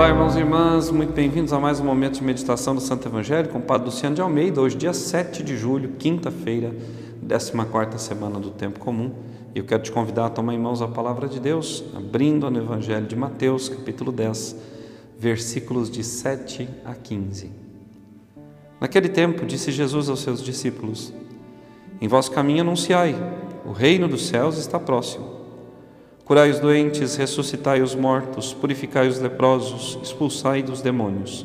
Olá, irmãos e irmãs, muito bem-vindos a mais um momento de meditação do Santo Evangelho com o Padre Luciano de Almeida, hoje, dia 7 de julho, quinta-feira, 14 semana do Tempo Comum. E eu quero te convidar a tomar em mãos a palavra de Deus, abrindo no Evangelho de Mateus, capítulo 10, versículos de 7 a 15. Naquele tempo, disse Jesus aos seus discípulos: Em vosso caminho anunciai, o reino dos céus está próximo. Curai os doentes, ressuscitai os mortos, purificai os leprosos, expulsai dos demônios.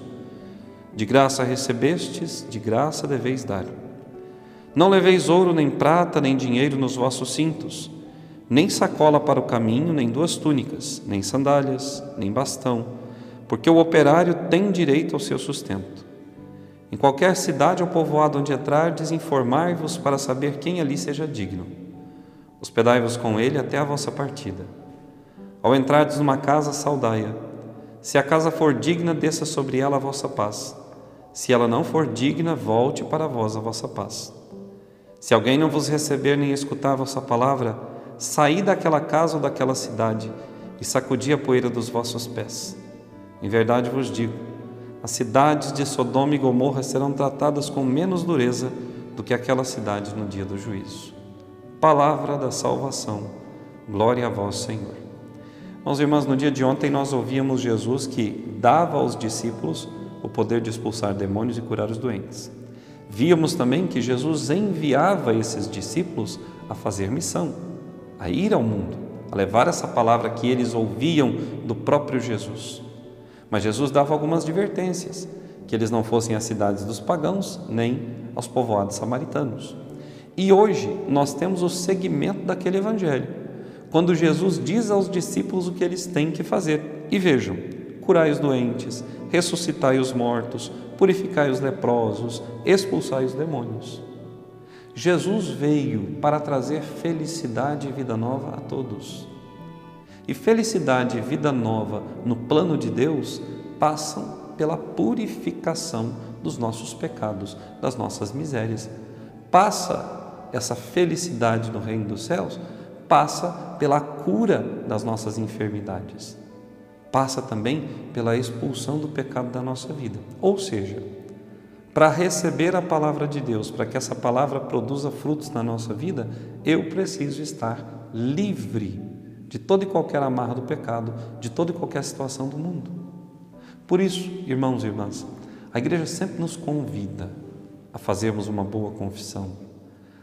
De graça recebestes, de graça deveis dar. Não leveis ouro, nem prata, nem dinheiro nos vossos cintos, nem sacola para o caminho, nem duas túnicas, nem sandálias, nem bastão, porque o operário tem direito ao seu sustento. Em qualquer cidade ou povoado onde entrardes, informai-vos para saber quem ali seja digno Hospedai-vos com ele até a vossa partida. Ao entrardes numa casa, saudai-a. Se a casa for digna, desça sobre ela a vossa paz. Se ela não for digna, volte para vós a vossa paz. Se alguém não vos receber nem escutar a vossa palavra, saí daquela casa ou daquela cidade e sacudi a poeira dos vossos pés. Em verdade vos digo, as cidades de Sodoma e Gomorra serão tratadas com menos dureza do que aquela cidade no dia do juízo. Palavra da salvação. Glória a vós, Senhor. Meus irmãos, no dia de ontem nós ouvíamos Jesus que dava aos discípulos o poder de expulsar demônios e curar os doentes. Víamos também que Jesus enviava esses discípulos a fazer missão, a ir ao mundo, a levar essa palavra que eles ouviam do próprio Jesus. Mas Jesus dava algumas advertências, que eles não fossem às cidades dos pagãos, nem aos povoados samaritanos. E hoje nós temos o segmento daquele evangelho, quando Jesus diz aos discípulos o que eles têm que fazer. E vejam: curai os doentes, ressuscitai os mortos, purificai os leprosos, expulsai os demônios. Jesus veio para trazer felicidade e vida nova a todos. E felicidade e vida nova no plano de Deus passam pela purificação dos nossos pecados, das nossas misérias. Passa essa felicidade no reino dos céus passa pela cura das nossas enfermidades, passa também pela expulsão do pecado da nossa vida. Ou seja, para receber a palavra de Deus, para que essa palavra produza frutos na nossa vida, eu preciso estar livre de toda e qualquer amarra do pecado, de toda e qualquer situação do mundo. Por isso, irmãos e irmãs, a igreja sempre nos convida a fazermos uma boa confissão,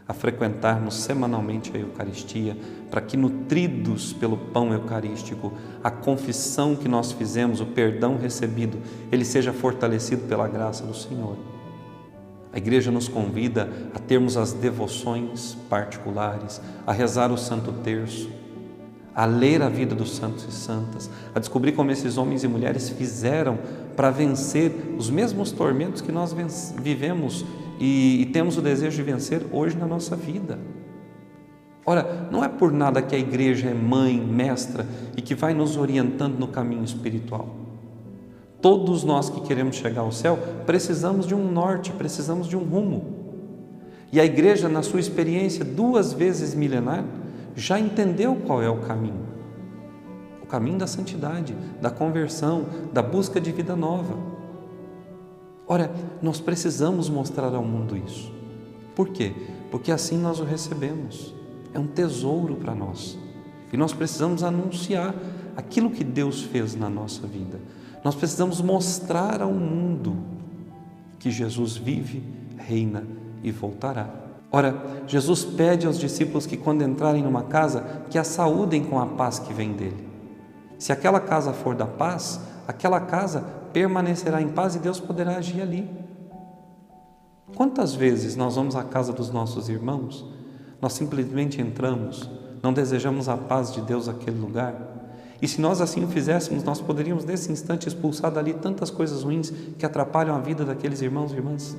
a frequentarmos semanalmente a Eucaristia, para que, nutridos pelo pão eucarístico, a confissão que nós fizemos, o perdão recebido, ele seja fortalecido pela graça do Senhor. A igreja nos convida a termos as devoções particulares, a rezar o Santo Terço, a ler a vida dos santos e santas, a descobrir como esses homens e mulheres fizeram para vencer os mesmos tormentos que nós vivemos e, e temos o desejo de vencer hoje na nossa vida. Ora, não é por nada que a igreja é mãe, mestra e que vai nos orientando no caminho espiritual. Todos nós que queremos chegar ao céu precisamos de um norte, precisamos de um rumo. E a igreja, na sua experiência duas vezes milenar, já entendeu qual é o caminho. O caminho da santidade, da conversão, da busca de vida nova. Ora, nós precisamos mostrar ao mundo isso. Por quê? Porque assim nós o recebemos. É um tesouro para nós. E nós precisamos anunciar aquilo que Deus fez na nossa vida. Nós precisamos mostrar ao mundo que Jesus vive, reina e voltará. Ora, Jesus pede aos discípulos que, quando entrarem numa casa, que a saúdem com a paz que vem dele. Se aquela casa for da paz, aquela casa permanecerá em paz e Deus poderá agir ali. Quantas vezes nós vamos à casa dos nossos irmãos, nós simplesmente entramos, não desejamos a paz de Deus naquele lugar? E se nós assim o fizéssemos, nós poderíamos nesse instante expulsar dali tantas coisas ruins que atrapalham a vida daqueles irmãos e irmãs.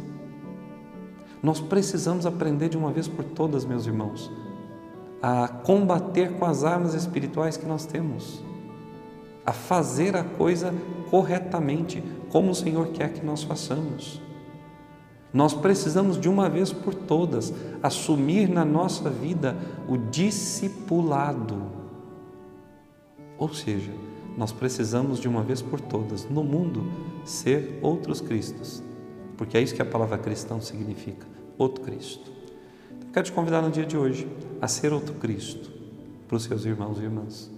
Nós precisamos aprender de uma vez por todas, meus irmãos, a combater com as armas espirituais que nós temos a fazer a coisa corretamente, como o Senhor quer que nós façamos. Nós precisamos de uma vez por todas assumir na nossa vida o discipulado. Ou seja, nós precisamos de uma vez por todas, no mundo, ser outros Cristos, porque é isso que a palavra cristão significa, outro Cristo. Então, quero te convidar no dia de hoje a ser outro Cristo para os seus irmãos e irmãs,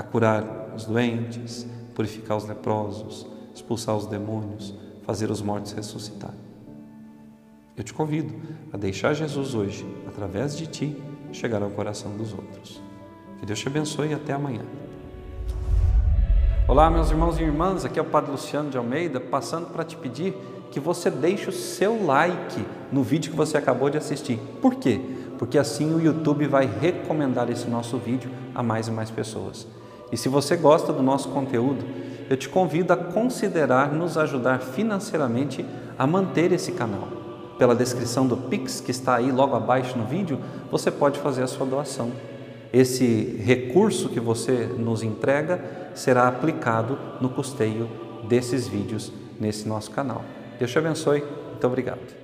a curar os doentes, purificar os leprosos, expulsar os demônios, fazer os mortos ressuscitar. Eu te convido a deixar Jesus hoje, através de ti, chegar ao coração dos outros. Que Deus te abençoe e até amanhã. Olá, meus irmãos e irmãs, aqui é o Padre Luciano de Almeida, passando para te pedir que você deixe o seu like no vídeo que você acabou de assistir. Por quê? Porque assim o YouTube vai recomendar esse nosso vídeo a mais e mais pessoas. E se você gosta do nosso conteúdo, eu te convido a considerar nos ajudar financeiramente a manter esse canal. Pela descrição do Pix que está aí logo abaixo no vídeo, você pode fazer a sua doação. Esse recurso que você nos entrega será aplicado no custeio desses vídeos nesse nosso canal. Deus te abençoe. Muito obrigado.